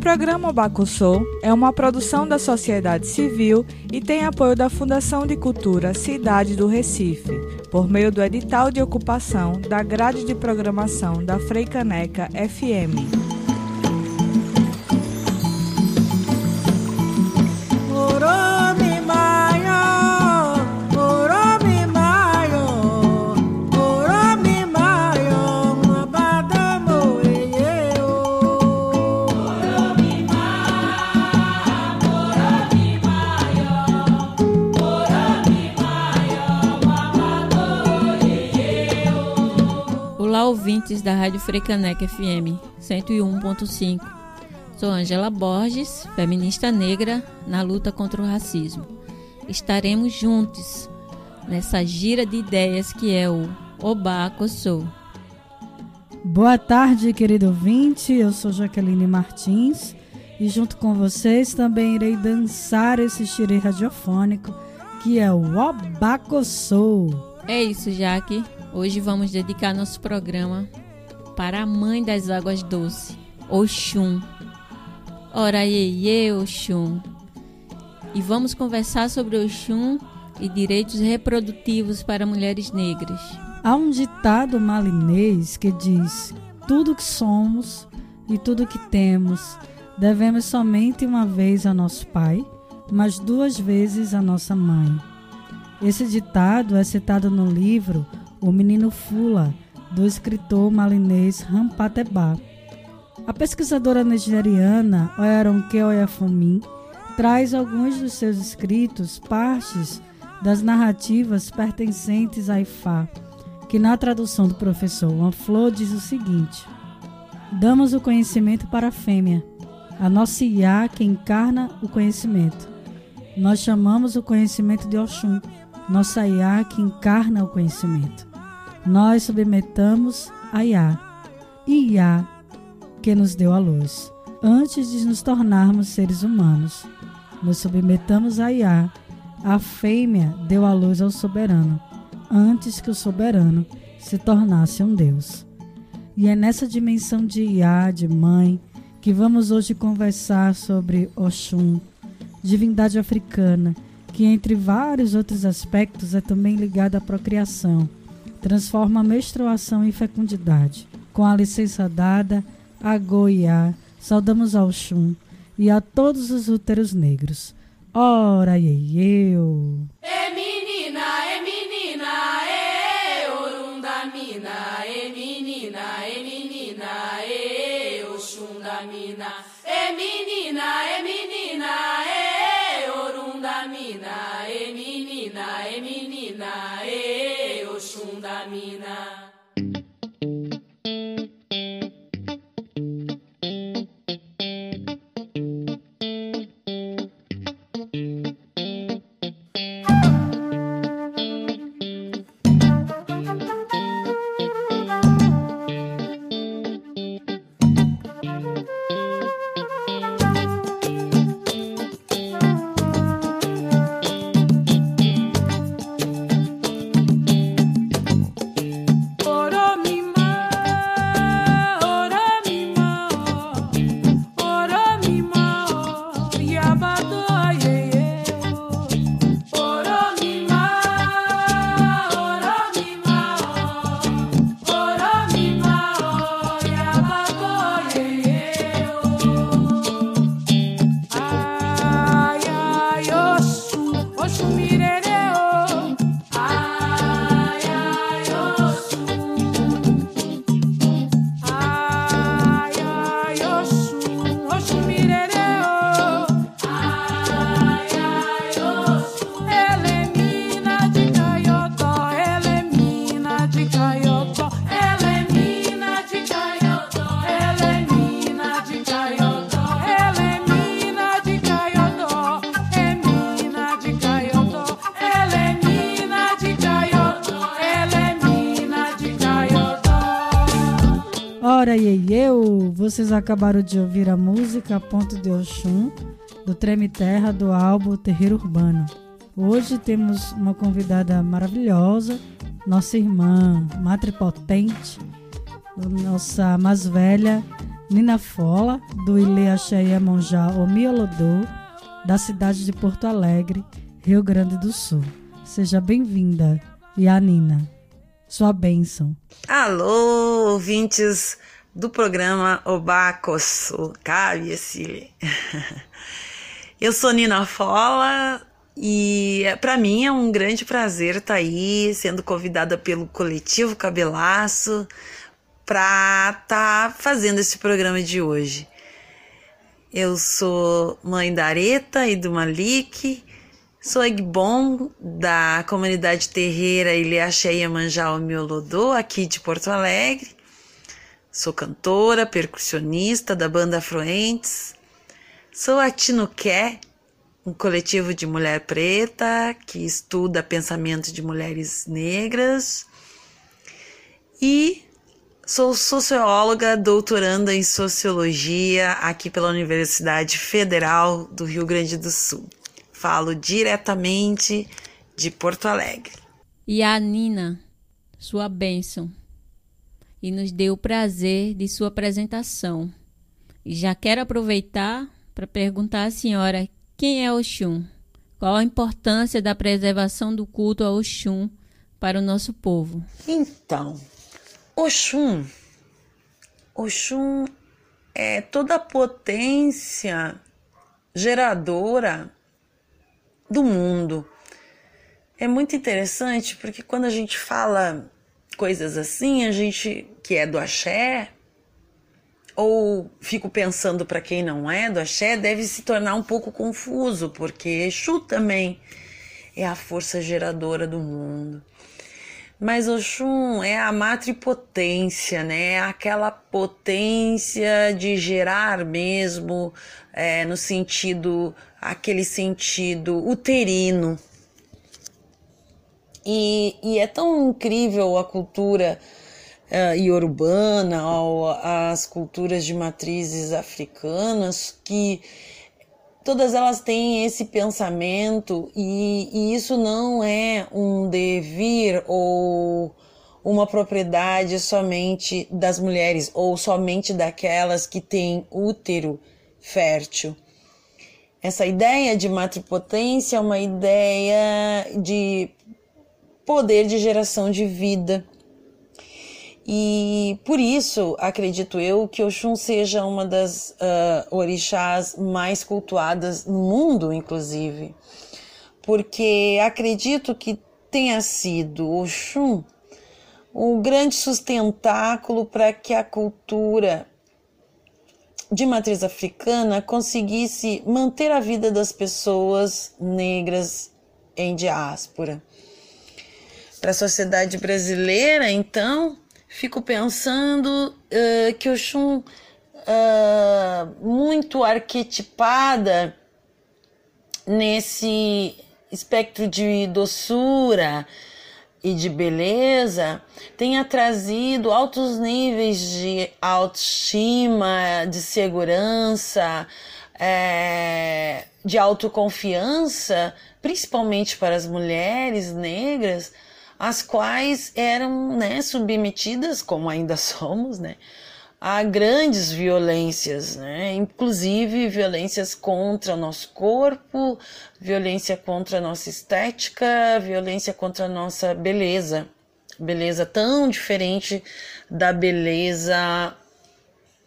Programa Bacussô é uma produção da sociedade civil e tem apoio da Fundação de Cultura Cidade do Recife, por meio do edital de ocupação da grade de programação da Freicaneca FM. Da Rádio Frecaneca FM 101.5. Sou Angela Borges, feminista negra na luta contra o racismo. Estaremos juntos nessa gira de ideias que é o Obaco Sou. Boa tarde, querido ouvinte. Eu sou Jaqueline Martins e junto com vocês também irei dançar esse xirê radiofônico que é o Obaco Sou. É isso, Jaque. Hoje vamos dedicar nosso programa para a mãe das águas doces, Oxum. Ora iê, Oxum. E vamos conversar sobre Oxum e direitos reprodutivos para mulheres negras. Há um ditado malinês que diz: tudo que somos e tudo que temos devemos somente uma vez a nosso pai, mas duas vezes a nossa mãe. Esse ditado é citado no livro o Menino Fula, do escritor malinês Rampatebá. A pesquisadora nigeriana Oyaronke Oyafumi traz alguns dos seus escritos partes das narrativas pertencentes a Ifá, que na tradução do professor Flor diz o seguinte: Damos o conhecimento para a fêmea, a nossa Iá que encarna o conhecimento. Nós chamamos o conhecimento de Oxum, nossa Iá que encarna o conhecimento nós submetamos a Iá, e que nos deu a luz. Antes de nos tornarmos seres humanos, nos submetamos a Iá, a fêmea deu a luz ao soberano, antes que o soberano se tornasse um Deus. E é nessa dimensão de Iá, de mãe, que vamos hoje conversar sobre Oxum, divindade africana, que entre vários outros aspectos é também ligada à procriação transforma a menstruação em fecundidade. Com a licença dada a Goiá, saudamos ao Xum e a todos os úteros negros. Ora, e eu. É menina, é menina, é orum da mina, é menina, é menina, é oxum da mina, é menina, é menina, é vocês acabaram de ouvir a música Ponto de Oxum, do Treme Terra, do álbum Terreiro Urbano. Hoje temos uma convidada maravilhosa, nossa irmã matripotente, nossa mais velha, Nina Fola, do Ile Axé Monjá Omiolodô, da cidade de Porto Alegre, Rio Grande do Sul. Seja bem-vinda, Nina. Sua bênção. Alô, ouvintes do programa Obacoso, Cabe Eu sou Nina Fola e para mim é um grande prazer estar tá aí sendo convidada pelo coletivo Cabelaço para estar tá fazendo esse programa de hoje. Eu sou mãe da Areta e do Malik, sou Egbon da comunidade terreira Ilhaxé Iemanjá Miolodô, aqui de Porto Alegre. Sou cantora, percussionista da banda Afluentes. Sou a Tinuqué, um coletivo de mulher preta que estuda pensamento de mulheres negras. E Sou socióloga, doutoranda em sociologia aqui pela Universidade Federal do Rio Grande do Sul. Falo diretamente de Porto Alegre. E a Nina, sua bênção, e nos deu o prazer de sua apresentação. E já quero aproveitar para perguntar à senhora quem é Oxum? Qual a importância da preservação do culto a Oxum para o nosso povo? Então, Oxum. Oxum é toda a potência geradora do mundo. É muito interessante porque quando a gente fala coisas assim, a gente que é do axé, ou fico pensando para quem não é do axé, deve se tornar um pouco confuso, porque Exu também é a força geradora do mundo. Mas Oxum é a matripotência, né? É aquela potência de gerar mesmo, é, no sentido, aquele sentido uterino. E, e é tão incrível a cultura uh, ou as culturas de matrizes africanas, que todas elas têm esse pensamento e, e isso não é um devir ou uma propriedade somente das mulheres ou somente daquelas que têm útero fértil. Essa ideia de matripotência é uma ideia de poder de geração de vida e por isso, acredito eu, que Oxum seja uma das uh, orixás mais cultuadas no mundo, inclusive. Porque acredito que tenha sido Oxum o grande sustentáculo para que a cultura de matriz africana conseguisse manter a vida das pessoas negras em diáspora. Para a sociedade brasileira, então, fico pensando uh, que Oxum, uh, muito arquetipada nesse espectro de doçura e de beleza, tenha trazido altos níveis de autoestima, de segurança, é, de autoconfiança, principalmente para as mulheres negras as quais eram né, submetidas, como ainda somos, né, a grandes violências, né, inclusive violências contra o nosso corpo, violência contra a nossa estética, violência contra a nossa beleza. Beleza tão diferente da beleza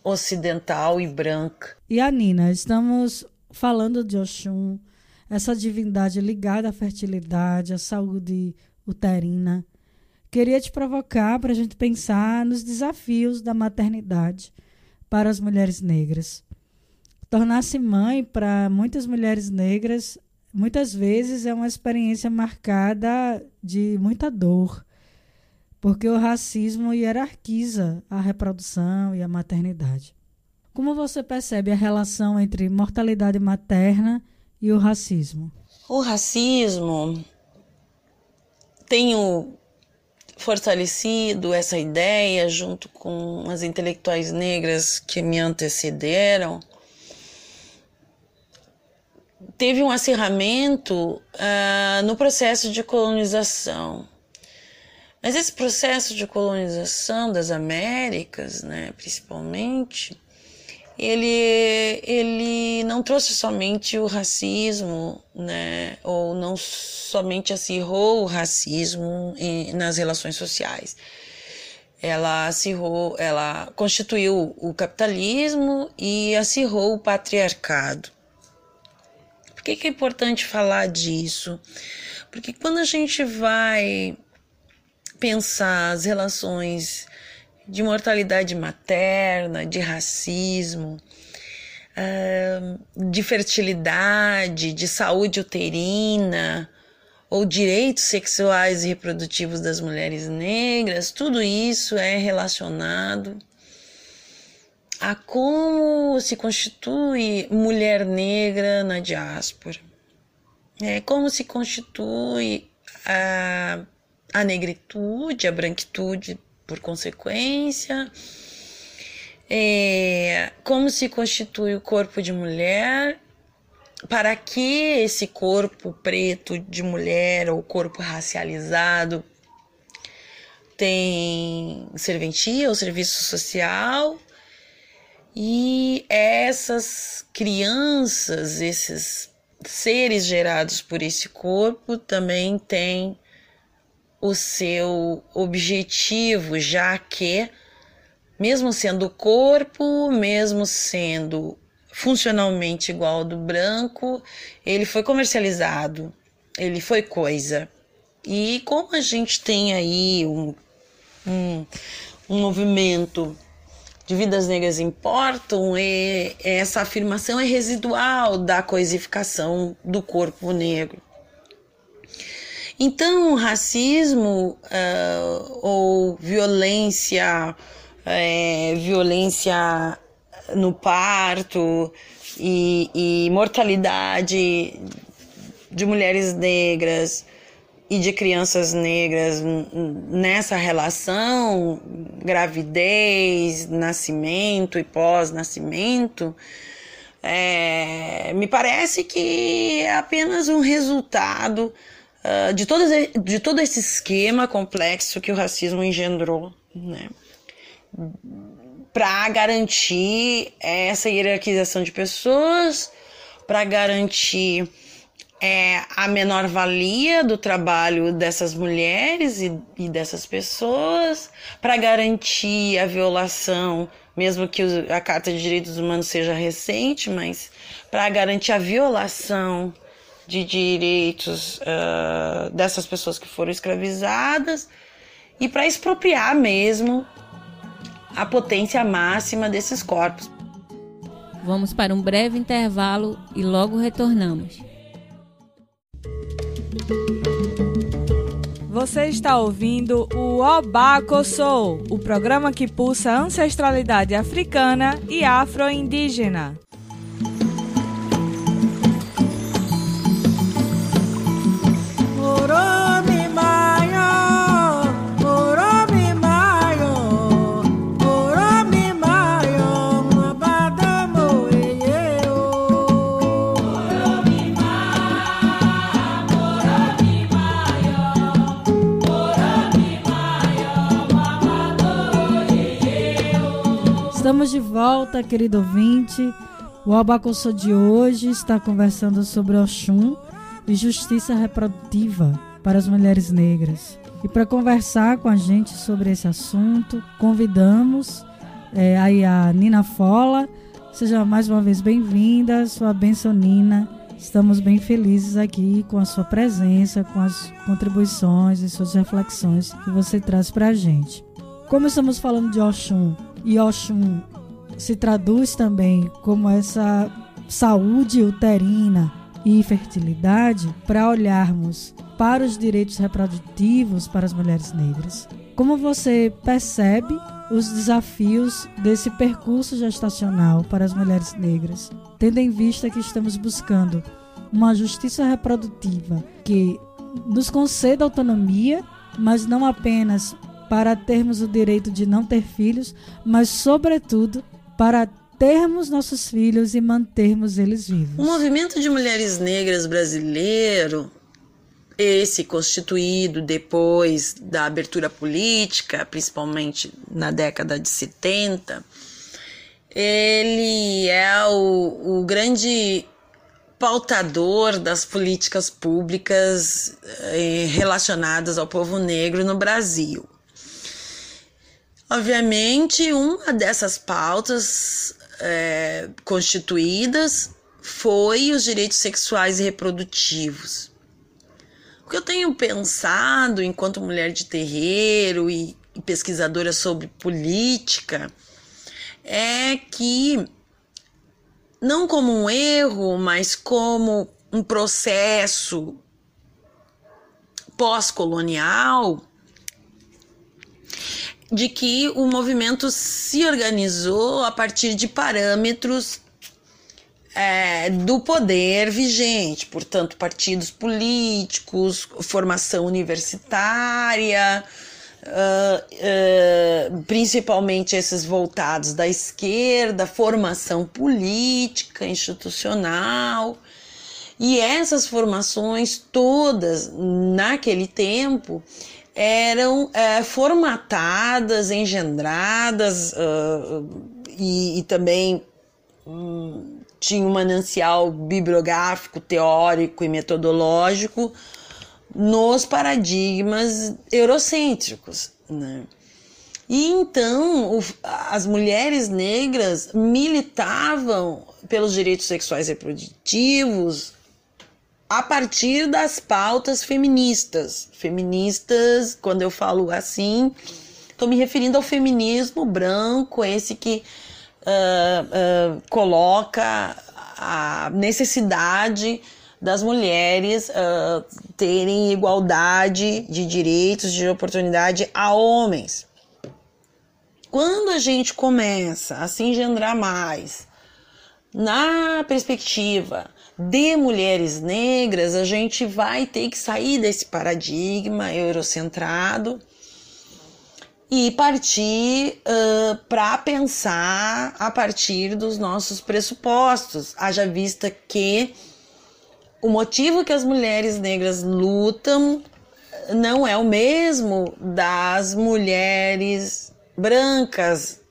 ocidental e branca. E a Nina, estamos falando de Oxum, essa divindade ligada à fertilidade, à saúde uterina. Queria te provocar para a gente pensar nos desafios da maternidade para as mulheres negras. Tornar-se mãe para muitas mulheres negras muitas vezes é uma experiência marcada de muita dor, porque o racismo hierarquiza a reprodução e a maternidade. Como você percebe a relação entre mortalidade materna e o racismo? O racismo tenho fortalecido essa ideia junto com as intelectuais negras que me antecederam, teve um acirramento uh, no processo de colonização. Mas esse processo de colonização das Américas, né, principalmente, ele, ele não trouxe somente o racismo, né, ou não somente acirrou o racismo em, nas relações sociais. Ela acirrou, ela constituiu o capitalismo e acirrou o patriarcado. Por que, que é importante falar disso? Porque quando a gente vai pensar as relações de mortalidade materna, de racismo, de fertilidade, de saúde uterina ou direitos sexuais e reprodutivos das mulheres negras, tudo isso é relacionado a como se constitui mulher negra na diáspora. É como se constitui a, a negritude, a branquitude por consequência. É, como se constitui o corpo de mulher, para que esse corpo preto de mulher ou corpo racializado tem serventia ou serviço social e essas crianças, esses seres gerados por esse corpo, também têm o seu objetivo, já que, mesmo sendo corpo, mesmo sendo funcionalmente igual ao do branco, ele foi comercializado, ele foi coisa. E como a gente tem aí um, um, um movimento de vidas negras importam, e essa afirmação é residual da coisificação do corpo negro. Então, racismo uh, ou violência, é, violência no parto e, e mortalidade de mulheres negras, e de crianças negras nessa relação, gravidez, nascimento e pós-nascimento, é, me parece que é apenas um resultado uh, de, todo, de todo esse esquema complexo que o racismo engendrou, né? Para garantir essa hierarquização de pessoas, para garantir é, a menor valia do trabalho dessas mulheres e, e dessas pessoas para garantir a violação, mesmo que a Carta de Direitos Humanos seja recente, mas para garantir a violação de direitos uh, dessas pessoas que foram escravizadas e para expropriar mesmo a potência máxima desses corpos. Vamos para um breve intervalo e logo retornamos. Você está ouvindo o Obaco Soul, o programa que pulsa ancestralidade africana e afro-indígena. Estamos de volta, querido ouvinte. O Abacuço de hoje está conversando sobre Oxum e justiça reprodutiva para as mulheres negras. E para conversar com a gente sobre esse assunto, convidamos é, aí a Nina Fola. Seja mais uma vez bem-vinda, sua benção Nina. Estamos bem felizes aqui com a sua presença, com as contribuições e suas reflexões que você traz para a gente. Como estamos falando de Oxum e Oxum se traduz também como essa saúde uterina e fertilidade para olharmos para os direitos reprodutivos para as mulheres negras. Como você percebe os desafios desse percurso gestacional para as mulheres negras, tendo em vista que estamos buscando uma justiça reprodutiva que nos conceda autonomia mas não apenas para termos o direito de não ter filhos, mas, sobretudo, para termos nossos filhos e mantermos eles vivos. O movimento de mulheres negras brasileiro, esse constituído depois da abertura política, principalmente na década de 70, ele é o, o grande pautador das políticas públicas eh, relacionadas ao povo negro no Brasil. Obviamente, uma dessas pautas é, constituídas foi os direitos sexuais e reprodutivos. O que eu tenho pensado enquanto mulher de terreiro e, e pesquisadora sobre política é que, não como um erro, mas como um processo pós-colonial, de que o movimento se organizou a partir de parâmetros é, do poder vigente, portanto, partidos políticos, formação universitária, uh, uh, principalmente esses voltados da esquerda, formação política, institucional. E essas formações todas, naquele tempo, eram é, formatadas, engendradas uh, e, e, também um, tinha um manancial bibliográfico, teórico e metodológico nos paradigmas eurocêntricos. Né? E então o, as mulheres negras militavam pelos direitos sexuais e reprodutivos a partir das pautas feministas. Feministas, quando eu falo assim, estou me referindo ao feminismo branco, esse que uh, uh, coloca a necessidade das mulheres uh, terem igualdade de direitos, de oportunidade a homens. Quando a gente começa a se engendrar mais na perspectiva de mulheres negras, a gente vai ter que sair desse paradigma eurocentrado e partir uh, para pensar a partir dos nossos pressupostos, haja vista que o motivo que as mulheres negras lutam não é o mesmo das mulheres brancas,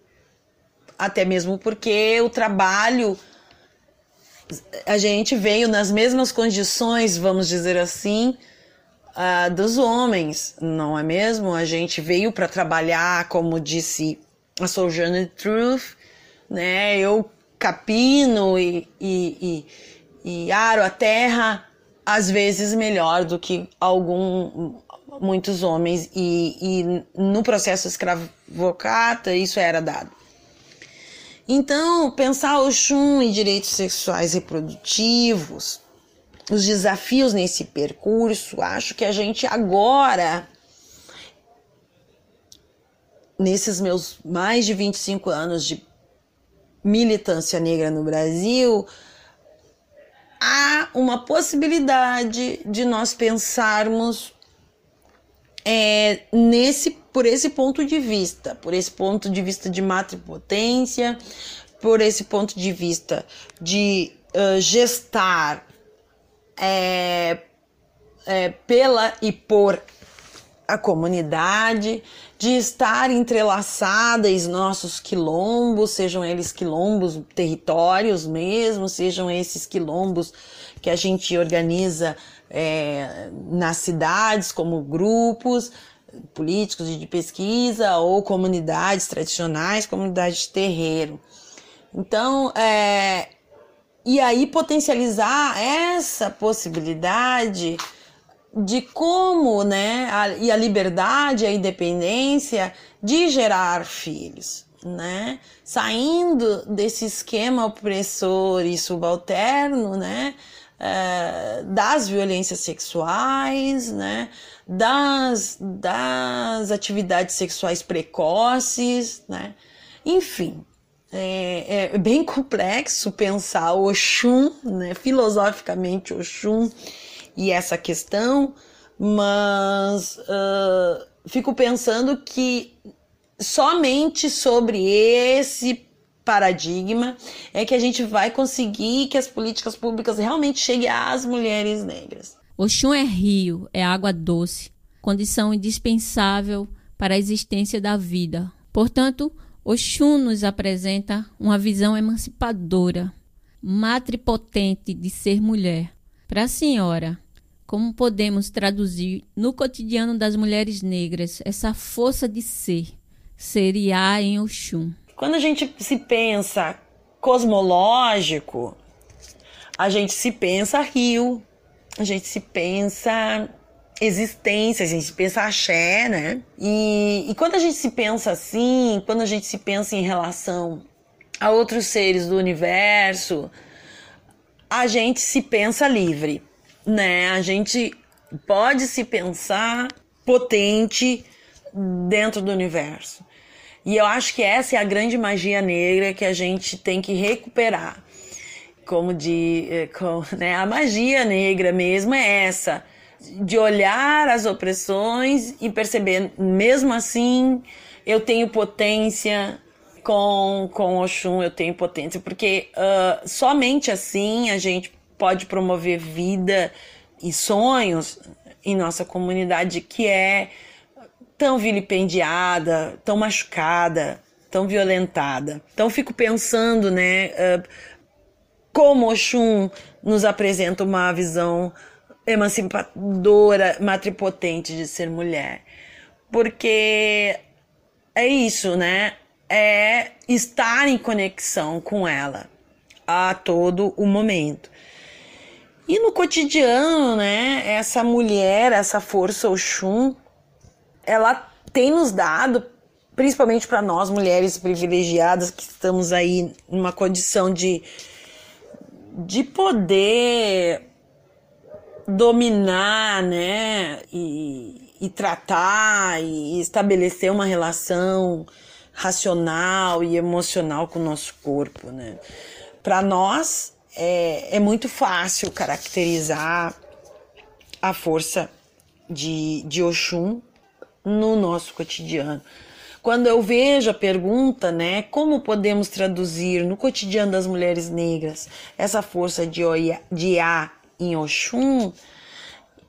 até mesmo porque o trabalho a gente veio nas mesmas condições, vamos dizer assim, uh, dos homens, não é mesmo? A gente veio para trabalhar, como disse a Sojourner Truth, né? Eu capino e, e, e, e aro a terra às vezes melhor do que algum muitos homens e, e no processo escravocata isso era dado. Então, pensar o chum e direitos sexuais reprodutivos, os desafios nesse percurso, acho que a gente agora, nesses meus mais de 25 anos de militância negra no Brasil, há uma possibilidade de nós pensarmos é, nesse por esse ponto de vista, por esse ponto de vista de matripotência, por esse ponto de vista de uh, gestar é, é, pela e por a comunidade, de estar entrelaçadas nossos quilombos, sejam eles quilombos territórios mesmo, sejam esses quilombos que a gente organiza é, nas cidades como grupos políticos de pesquisa ou comunidades tradicionais, comunidades de terreiro. Então, é, e aí potencializar essa possibilidade de como, né, a, e a liberdade, a independência de gerar filhos, né, saindo desse esquema opressor e subalterno, né, é, das violências sexuais, né? das, das atividades sexuais precoces, né? enfim. É, é bem complexo pensar o Oxum, né? filosoficamente Oxum e essa questão, mas uh, fico pensando que somente sobre esse paradigma é que a gente vai conseguir que as políticas públicas realmente cheguem às mulheres negras. Oxum é rio, é água doce, condição indispensável para a existência da vida. Portanto, Oxum nos apresenta uma visão emancipadora, matripotente de ser mulher. Para a senhora, como podemos traduzir no cotidiano das mulheres negras essa força de ser, seria em Oxum? Quando a gente se pensa cosmológico, a gente se pensa rio, a gente se pensa existência, a gente pensa axé, né? E, e quando a gente se pensa assim, quando a gente se pensa em relação a outros seres do universo, a gente se pensa livre, né? A gente pode se pensar potente dentro do universo. E eu acho que essa é a grande magia negra que a gente tem que recuperar. Como de, eh, como, né? A magia negra mesmo é essa de olhar as opressões e perceber, mesmo assim, eu tenho potência com, com Oxum, eu tenho potência, porque uh, somente assim a gente pode promover vida e sonhos em nossa comunidade que é tão vilipendiada, tão machucada, tão violentada. Então fico pensando, né, uh, como Oxum nos apresenta uma visão emancipadora, matripotente de ser mulher. Porque é isso, né? É estar em conexão com ela a todo o momento. E no cotidiano, né, essa mulher, essa força Oxum, ela tem nos dado, principalmente para nós mulheres privilegiadas que estamos aí numa condição de, de poder dominar, né, e, e tratar e estabelecer uma relação racional e emocional com o nosso corpo, né. Para nós é, é muito fácil caracterizar a força de, de Oxum no nosso cotidiano. Quando eu vejo a pergunta, né, como podemos traduzir no cotidiano das mulheres negras essa força de, Oia, de A em Oxum,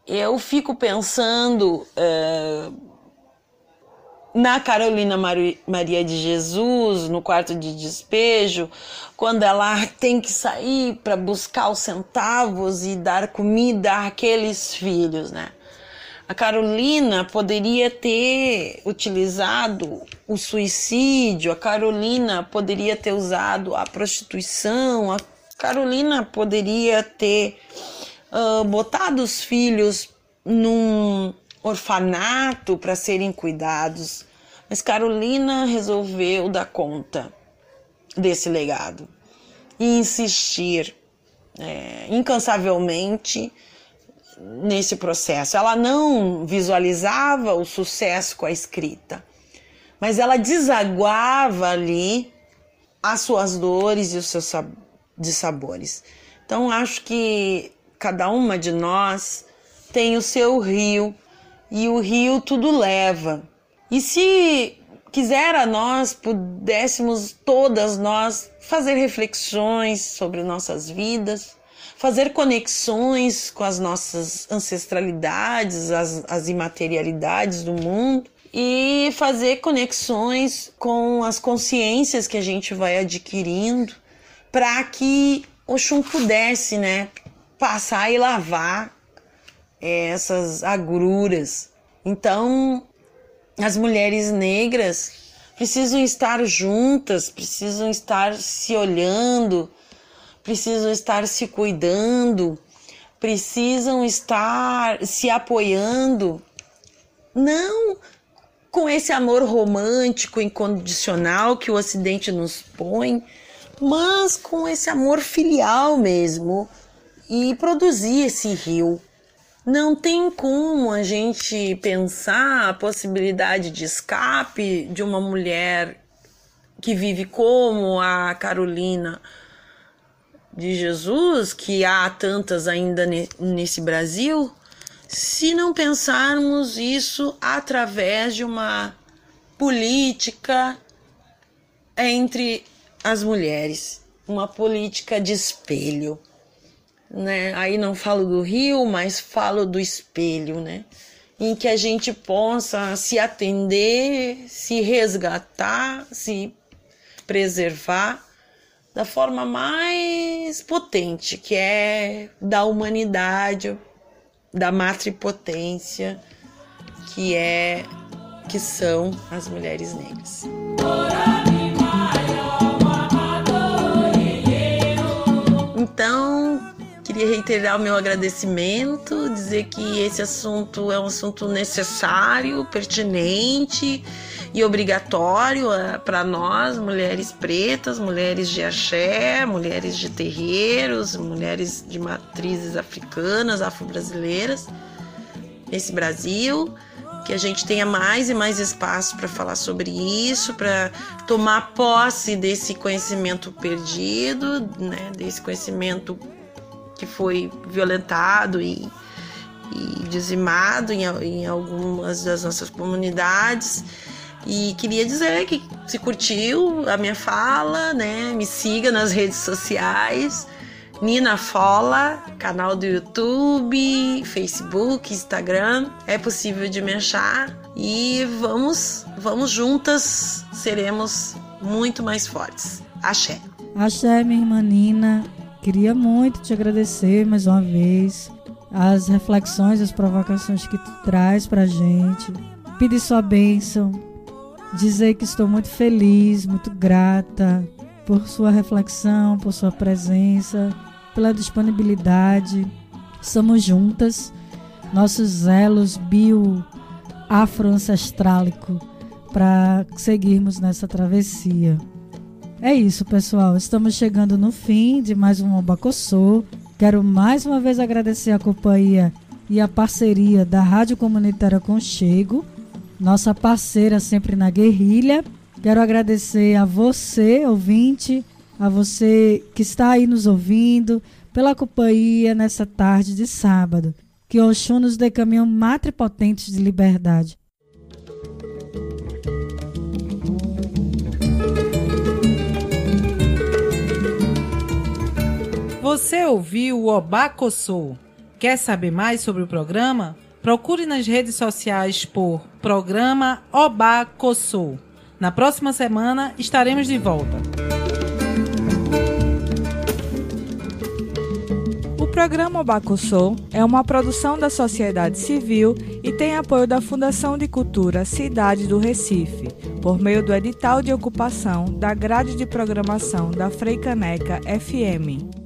eu fico pensando uh, na Carolina Maria de Jesus, no quarto de despejo, quando ela tem que sair para buscar os centavos e dar comida àqueles filhos, né? A Carolina poderia ter utilizado o suicídio, a Carolina poderia ter usado a prostituição, a Carolina poderia ter uh, botado os filhos num orfanato para serem cuidados, mas Carolina resolveu dar conta desse legado e insistir é, incansavelmente nesse processo. Ela não visualizava o sucesso com a escrita, mas ela desaguava ali as suas dores e os seus sabores. Então acho que cada uma de nós tem o seu rio e o rio tudo leva. E se quiser a nós pudéssemos todas nós fazer reflexões sobre nossas vidas, fazer conexões com as nossas ancestralidades, as, as imaterialidades do mundo e fazer conexões com as consciências que a gente vai adquirindo para que o chum pudesse, né, passar e lavar é, essas agruras. Então, as mulheres negras precisam estar juntas, precisam estar se olhando, precisam estar se cuidando, precisam estar se apoiando. Não com esse amor romântico incondicional que o Ocidente nos põe, mas com esse amor filial mesmo, e produzir esse rio. Não tem como a gente pensar a possibilidade de escape de uma mulher que vive como a Carolina de Jesus, que há tantas ainda nesse Brasil, se não pensarmos isso através de uma política entre as mulheres, uma política de espelho, né? Aí não falo do rio, mas falo do espelho, né? Em que a gente possa se atender, se resgatar, se preservar da forma mais potente, que é da humanidade, da matripotência, que é que são as mulheres negras. Então, queria reiterar o meu agradecimento, dizer que esse assunto é um assunto necessário, pertinente e obrigatório eh, para nós, mulheres pretas, mulheres de axé, mulheres de terreiros, mulheres de matrizes africanas, afro-brasileiras, nesse Brasil que a gente tenha mais e mais espaço para falar sobre isso, para tomar posse desse conhecimento perdido, né, desse conhecimento que foi violentado e, e dizimado em, em algumas das nossas comunidades. E queria dizer que se curtiu a minha fala, né, me siga nas redes sociais. Nina Fola, canal do YouTube, Facebook, Instagram, é possível de me achar e vamos, vamos juntas, seremos muito mais fortes. Axé. Axé, minha irmã Nina, queria muito te agradecer mais uma vez as reflexões, as provocações que tu traz pra gente. Pedir sua bênção, dizer que estou muito feliz, muito grata por sua reflexão, por sua presença pela disponibilidade. Somos juntas, nossos elos bio afro-ancestrálico para seguirmos nessa travessia. É isso, pessoal. Estamos chegando no fim de mais um Obacossô. Quero mais uma vez agradecer a companhia e a parceria da Rádio Comunitária Conchego, nossa parceira sempre na guerrilha. Quero agradecer a você, ouvinte, a você que está aí nos ouvindo, pela companhia nessa tarde de sábado. Que Oxum nos dê caminho matripotentes de liberdade. Você ouviu o Obacossô? Quer saber mais sobre o programa? Procure nas redes sociais por Programa Obacossô. Na próxima semana estaremos de volta. programa Obacussô é uma produção da sociedade civil e tem apoio da Fundação de Cultura Cidade do Recife, por meio do edital de ocupação da grade de programação da Freicaneca FM.